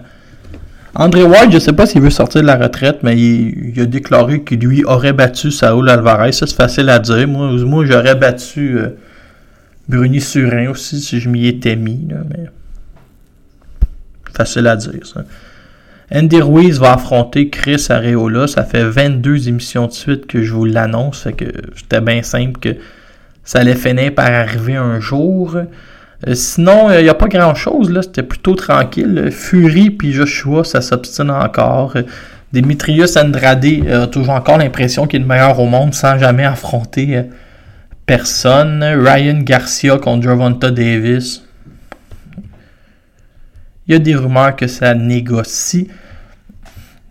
Speaker 2: André Ward, je sais pas s'il veut sortir de la retraite, mais il, a déclaré qu'il lui aurait battu Saul Alvarez. Ça, c'est facile à dire. Moi, moi j'aurais battu euh, Bruni Surin aussi si je m'y étais mis. mais Facile à dire, ça. Andy Ruiz va affronter Chris Areola. Ça fait 22 émissions de suite que je vous l'annonce. C'était bien simple que ça allait finir par arriver un jour. Euh, sinon, il n'y a pas grand chose. là C'était plutôt tranquille. Fury puis Joshua, ça s'obstine encore. Euh, Demetrius Andrade euh, a toujours encore l'impression qu'il est le meilleur au monde sans jamais affronter euh, personne. Ryan Garcia contre Gervonta Davis. Il y a des rumeurs que ça négocie.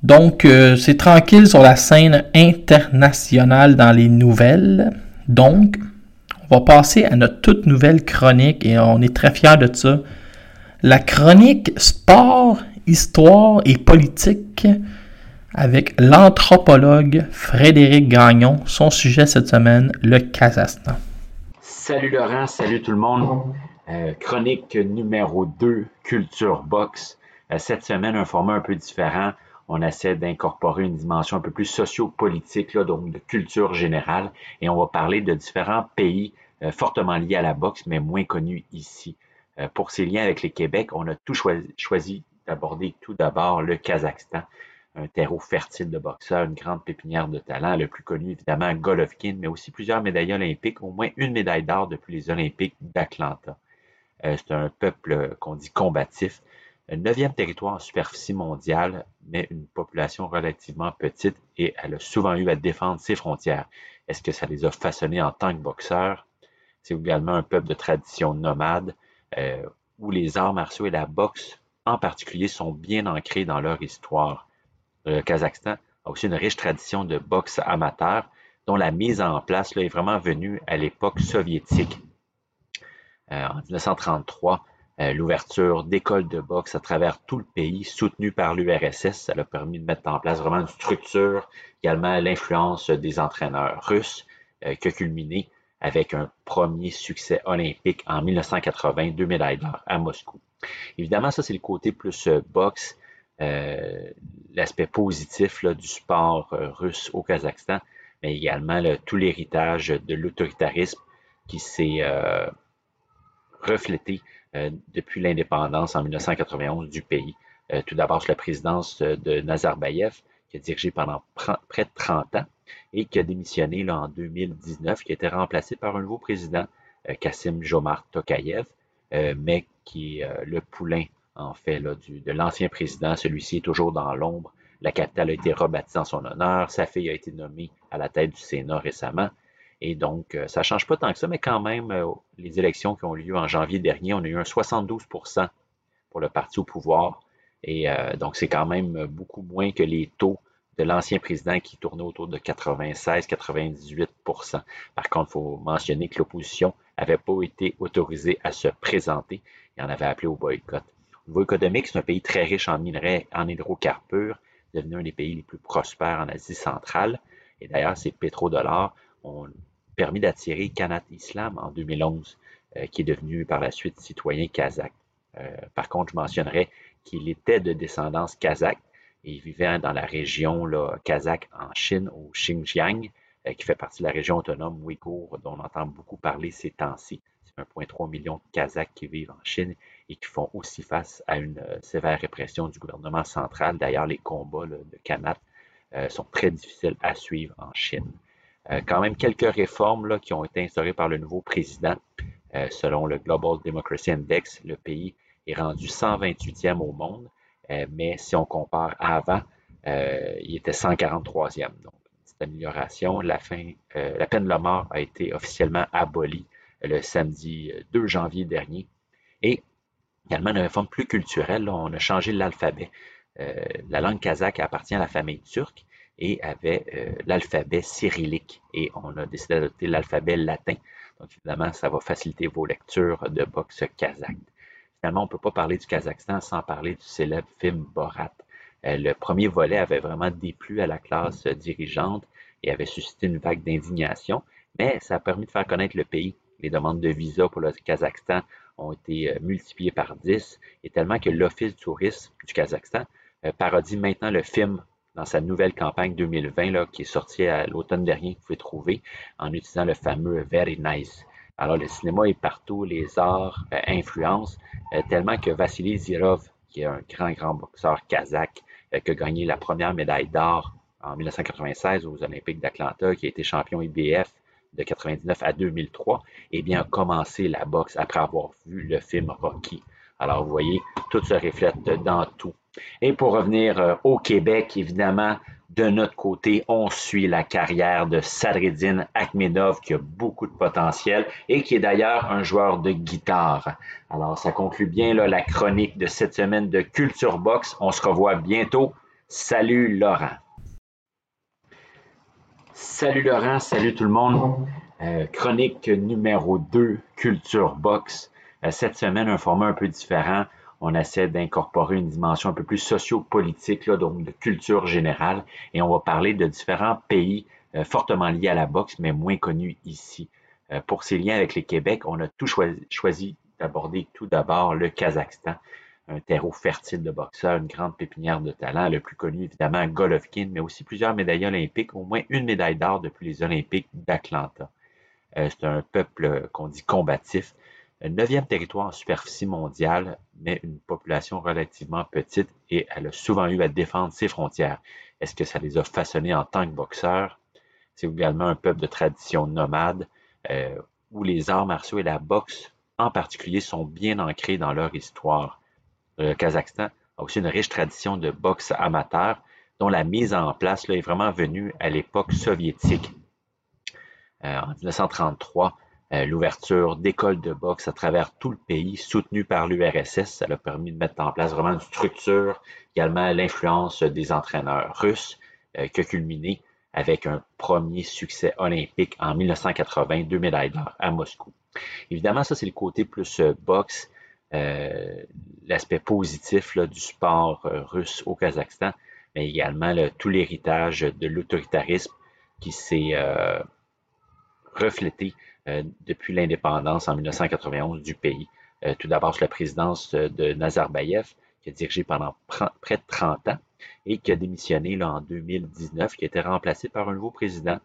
Speaker 2: Donc, euh, c'est tranquille sur la scène internationale dans les nouvelles. Donc, on va passer à notre toute nouvelle chronique et on est très fiers de ça. La chronique sport, histoire et politique avec l'anthropologue Frédéric Gagnon. Son sujet cette semaine, le Kazakhstan.
Speaker 4: Salut Laurent, salut tout le monde. Euh, chronique numéro 2, Culture Box. Euh, cette semaine, un format un peu différent. On essaie d'incorporer une dimension un peu plus sociopolitique, là, donc de culture générale. Et on va parler de différents pays euh, fortement liés à la boxe, mais moins connus ici. Euh, pour ces liens avec le Québec, on a tout choisi, choisi d'aborder tout d'abord le Kazakhstan, un terreau fertile de boxeurs, une grande pépinière de talent, le plus connu évidemment Golovkin, mais aussi plusieurs médailles olympiques, au moins une médaille d'or depuis les Olympiques d'Atlanta. Euh, c'est un peuple qu'on dit combatif, neuvième territoire en superficie mondiale, mais une population relativement petite et elle a souvent eu à défendre ses frontières. Est-ce que ça les a façonnés en tant que boxeurs? C'est également un peuple de tradition nomade euh, où les arts martiaux et la boxe en particulier sont bien ancrés dans leur histoire. Le Kazakhstan a aussi une riche tradition de boxe amateur dont la mise en place est vraiment venue à l'époque soviétique. Euh, en 1933, euh, l'ouverture d'écoles de boxe à travers tout le pays, soutenues par l'URSS, ça a permis de mettre en place vraiment une structure, également l'influence des entraîneurs russes, euh, qui a culminé avec un premier succès olympique en 1980, deux médailles d'or à Moscou. Évidemment, ça c'est le côté plus boxe, l'aspect positif du sport russe au Kazakhstan mais également tout l'héritage de l'autoritarisme qui s'est euh, reflété euh, depuis l'indépendance en 1991 du pays. Euh, tout d'abord sous la présidence de Nazarbayev, qui a dirigé pendant près de 30 ans et qui a démissionné en 2019, qui a été remplacé par un nouveau président, Kassim Jomart Tokayev, mais qui est le poulain en fait de l'ancien président. Celui-ci est toujours dans l'ombre la capitale a été rebâtie en son honneur. Sa fille a été nommée à la tête du Sénat récemment. Et donc, euh, ça ne change pas tant que ça, mais quand même, euh, les élections qui ont lieu en janvier dernier, on a eu un 72% pour le parti au pouvoir. Et euh, donc, c'est quand même beaucoup moins que les taux de l'ancien président qui tournait autour de 96-98% Par contre, il faut mentionner que l'opposition n'avait pas été autorisée à se présenter et en avait appelé au boycott. Au niveau économique, c'est un pays très riche en minerais, en hydrocarbures devenu un des pays les plus prospères en Asie centrale. Et d'ailleurs, ces pétrodollars ont permis d'attirer Kanat Islam en 2011, euh, qui est devenu par la suite citoyen kazakh. Euh, par contre, je mentionnerai qu'il était de descendance kazakh et il vivait dans la région kazakh en Chine, au Xinjiang, euh, qui fait partie de la région autonome ouïghour, dont on entend beaucoup parler ces temps-ci. 1,3 million de Kazakhs qui vivent en Chine et qui font aussi face à une sévère répression du gouvernement central. D'ailleurs, les combats de Kanat sont très difficiles à suivre en Chine. Euh, quand même quelques réformes là, qui ont été instaurées par le nouveau président. selon le Global Democracy Index, le pays est rendu 128e au monde, mais si on compare à avant, il était 143e. Donc, cette amélioration. La, peine de la mort a été officiellement abolie le samedi 2 janvier dernier. Et également une réforme plus culturelle, on a changé l'alphabet. Euh, la langue kazakh appartient à la famille turque et avait euh, l'alphabet cyrillique. Et on a décidé d'adopter l'alphabet latin. Donc évidemment, ça va faciliter vos lectures de boxe kazakh. Finalement, on ne peut pas parler du Kazakhstan sans parler du célèbre film Borat. Euh, le premier volet avait vraiment déplu à la classe dirigeante et avait suscité une vague d'indignation, mais ça a permis de faire connaître le pays les demandes de visa pour le Kazakhstan ont été euh, multipliées par 10 et tellement que l'Office du tourisme du Kazakhstan parodie maintenant le film dans sa nouvelle campagne 2020 là, qui est sortie à l'automne dernier, que vous pouvez trouver en utilisant le fameux Very Nice. Alors le cinéma est partout, les arts euh, influencent, tellement que Vassili Zirov, qui est un grand, grand boxeur kazakh, qui a gagné la première médaille d'or en 1996 aux Olympiques d'Atlanta, qui a été champion IBF, de 99 à 2003, eh bien, a commencé la boxe après avoir vu le film Rocky. Alors, vous voyez, tout se reflète dans tout. Et pour revenir euh, au Québec, évidemment, de notre côté, on suit la carrière de Sadreddin Akhmedov, qui a beaucoup de potentiel et qui est d'ailleurs un joueur de guitare. Alors, ça conclut bien la chronique de cette semaine de Culture Box. On se revoit bientôt. Salut Laurent. Salut Laurent, salut tout le monde. Euh, chronique numéro 2, Culture Box. Euh, cette semaine, un format un peu différent. On essaie d'incorporer une dimension un peu plus socio-politique, donc de culture générale. Et on va parler de différents pays euh, fortement liés à la boxe, mais moins connus ici. pour ces liens avec les Québec, on a tout choisi, choisi d'aborder tout d'abord le Kazakhstan un terreau fertile de boxeurs, une grande pépinière de talent. Le plus connu, évidemment, Golovkin, mais aussi plusieurs médailles olympiques, au moins une médaille d'or depuis les Olympiques d'Atlanta. Euh, c'est un peuple qu'on dit combatif. Neuvième territoire en superficie mondiale, mais une population relativement petite et elle a souvent eu à défendre ses frontières. Est-ce que ça les a façonnés en tant que boxeurs? C'est également un peuple de tradition nomade euh, où les arts martiaux et la boxe en particulier sont bien ancrés dans leur histoire. Le Kazakhstan a aussi une riche tradition de boxe amateur dont la mise en place est vraiment venue à l'époque soviétique. Euh, en 1933, euh, l'ouverture d'écoles de boxe à travers tout le pays, soutenues par l'URSS, ça a permis de mettre en place vraiment une structure, également l'influence des entraîneurs russes, euh, qui a culminé avec un premier succès olympique en 1980, deux médailles d'or à Moscou. Évidemment, ça c'est le côté plus boxe, l'aspect positif du sport russe au Kazakhstan mais également tout l'héritage de l'autoritarisme qui s'est euh, reflété euh, depuis l'indépendance en 1991 du pays. Euh, tout d'abord sous la présidence de Nazarbayev, qui a dirigé pendant près de 30 ans et qui a démissionné en 2019, qui a été remplacé par un nouveau président,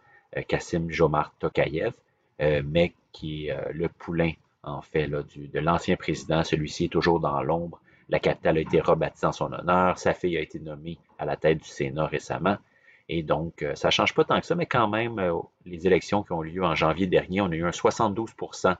Speaker 4: Kassim Jomart Tokayev, mais qui est le poulain en fait de l'ancien président. Celui-ci est toujours dans l'ombre la capitale a été rebâtie en son honneur. Sa fille a été nommée à la tête du Sénat récemment. Et donc, euh, ça ne change pas tant que ça, mais quand même, euh, les élections qui ont lieu en janvier dernier, on a eu un 72%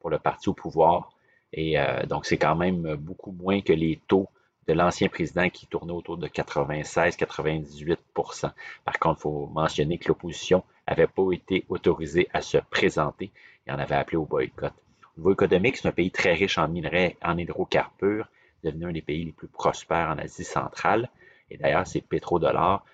Speaker 4: pour le parti au pouvoir. Et euh, donc, c'est quand même beaucoup moins que les taux de l'ancien président qui tournait autour de 96-98% Par contre, il faut mentionner que l'opposition n'avait pas été autorisée à se présenter et en avait appelé au boycott. Au niveau économique, c'est un pays très riche en minerais, en hydrocarbures devenu un des pays les plus prospères en Asie centrale. Et d'ailleurs, ces pétrodollars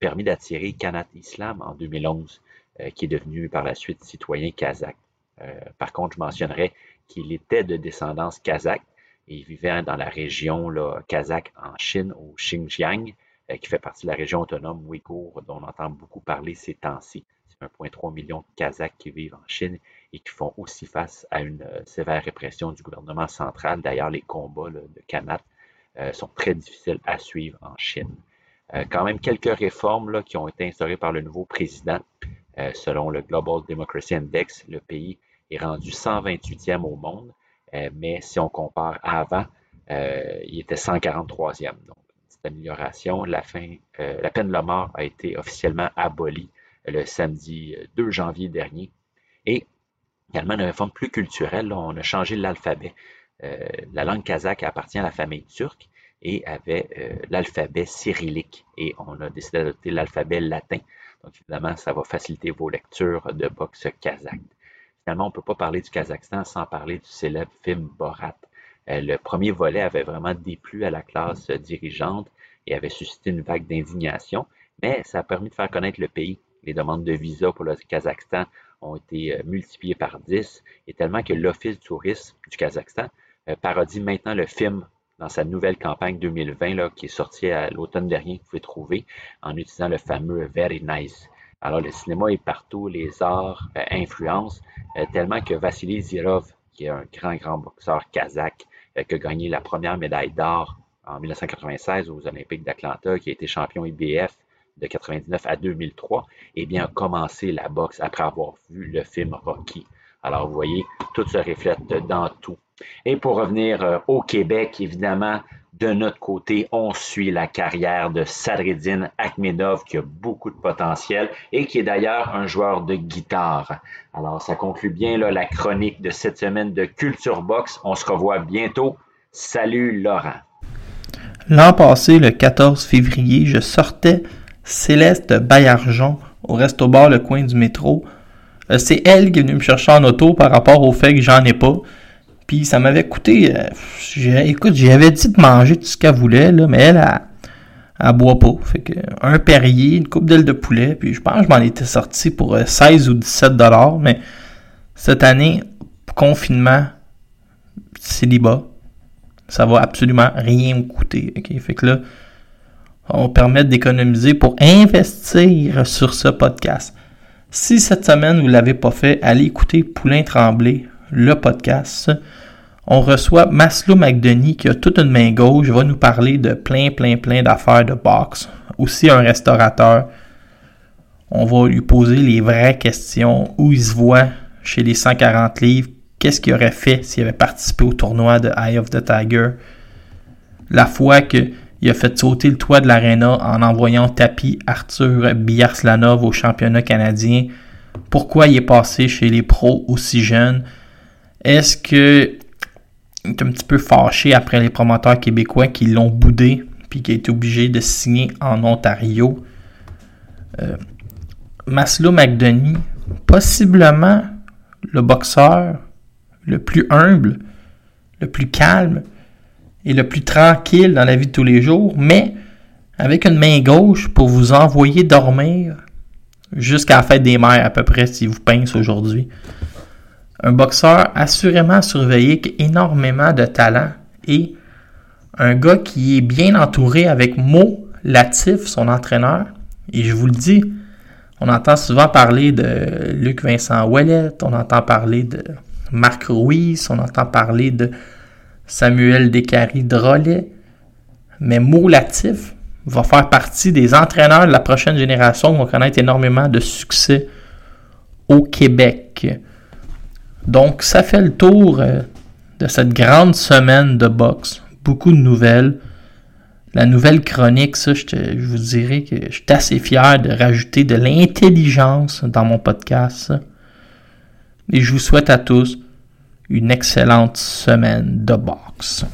Speaker 4: permis d'attirer Kanat Islam en 2011, euh, qui est devenu par la suite citoyen kazakh. Euh, par contre, je mentionnerai qu'il était de descendance kazakh et il vivait dans la région kazakh en Chine, au Xinjiang, euh, qui fait partie de la région autonome ouïghour, dont on entend beaucoup parler ces temps-ci. 1,3 million de Kazakhs qui vivent en Chine et qui font aussi face à une sévère répression du gouvernement central. D'ailleurs, les combats de Kanat sont très difficiles à suivre en Chine. Euh, quand même quelques réformes là, qui ont été instaurées par le nouveau président. selon le Global Democracy Index, le pays est rendu 128e au monde, mais si on compare à avant, il était 143e. Donc, cette amélioration. La, la peine de mort a été officiellement abolie le samedi 2 euh, janvier dernier. Et également une réforme plus culturelle, on a changé l'alphabet. Euh, la langue kazakh appartient à la famille turque et avait euh, l'alphabet cyrillique. Et on a décidé d'adopter l'alphabet latin. Donc évidemment, ça va faciliter vos lectures de boxe kazakh. Finalement, on ne peut pas parler du Kazakhstan sans parler du célèbre film Borat. le premier volet avait vraiment déplu à la classe dirigeante et avait suscité une vague d'indignation, mais ça a permis de faire connaître le pays les demandes de visa pour le Kazakhstan ont été euh, multipliées par 10 et tellement que l'Office du tourisme du Kazakhstan euh, parodie maintenant le film dans sa nouvelle campagne 2020 là, qui est sortie à l'automne dernier, que vous pouvez trouver en utilisant le fameux Very Nice. Alors le cinéma est partout, les arts euh, influencent, tellement que Vassili Zirov, qui est un grand, grand boxeur kazakh, qui a gagné la première médaille d'or en 1996 aux Olympiques d'Atlanta, qui a été champion IBF, de 99 à 2003, eh bien, a commencé la boxe après avoir vu le film Rocky. Alors, vous voyez, tout se reflète dans tout. Et pour revenir euh, au Québec, évidemment, de notre côté, on suit la carrière de Sadreddin Akhmedov qui a beaucoup de potentiel et qui est d'ailleurs un joueur de guitare. Alors, ça conclut bien la chronique de cette semaine de Culture Box. On se revoit bientôt. Salut Laurent.
Speaker 2: L'an passé, le 14 février, je sortais Céleste Baillargeon au resto bar Le Coin du métro. Euh, c'est elle qui est venue me chercher en auto par rapport au fait que j'en ai pas. Puis ça m'avait coûté. Euh, écoute, j'avais dit de manger tout ce qu'elle voulait, là, mais elle, elle, boit pas. Fait que un Perrier, une coupe d'aile de poulet, puis je pense que je m'en étais sorti pour 16 euh, ou 17 dollars. Mais cette année, confinement, célibat, ça va absolument rien me coûter. Fait que là, on permet d'économiser pour investir sur ce podcast. Si cette semaine vous ne l'avez pas fait, allez écouter Poulain Tremblay, le podcast. On reçoit Maslow McDonough qui a toute une main gauche, va nous parler de plein, plein, plein d'affaires de boxe. Aussi un restaurateur. On va lui poser les vraies questions, où il se voit chez les 140 livres, qu'est-ce qu'il aurait fait s'il avait participé au tournoi de Eye of the Tiger. La fois que il a fait sauter le toit de l'aréna en envoyant tapis Arthur Biarslanov au championnat canadien. Pourquoi il est passé chez les pros aussi jeune? Est-ce que est un petit peu fâché après les promoteurs québécois qui l'ont boudé puis qui a été obligé de signer en Ontario? Euh, Maslow McDonough, possiblement le boxeur le plus humble, le plus calme et le plus tranquille dans la vie de tous les jours, mais avec une main gauche pour vous envoyer dormir jusqu'à la fête des mères à peu près si vous pince aujourd'hui. Un boxeur assurément surveillé qui énormément de talent et un gars qui est bien entouré avec Mo Latif, son entraîneur. Et je vous le dis, on entend souvent parler de Luc Vincent Ouellet, on entend parler de Marc Ruiz, on entend parler de Samuel Descaries Drolet. Mais Mo Latif va faire partie des entraîneurs de la prochaine génération qui vont connaître énormément de succès au Québec. Donc, ça fait le tour euh, de cette grande semaine de boxe. Beaucoup de nouvelles. La nouvelle chronique, ça, je, vous dirais que je suis assez fier de rajouter de l'intelligence dans mon podcast. Et je vous souhaite à tous une excellente semaine de boxe.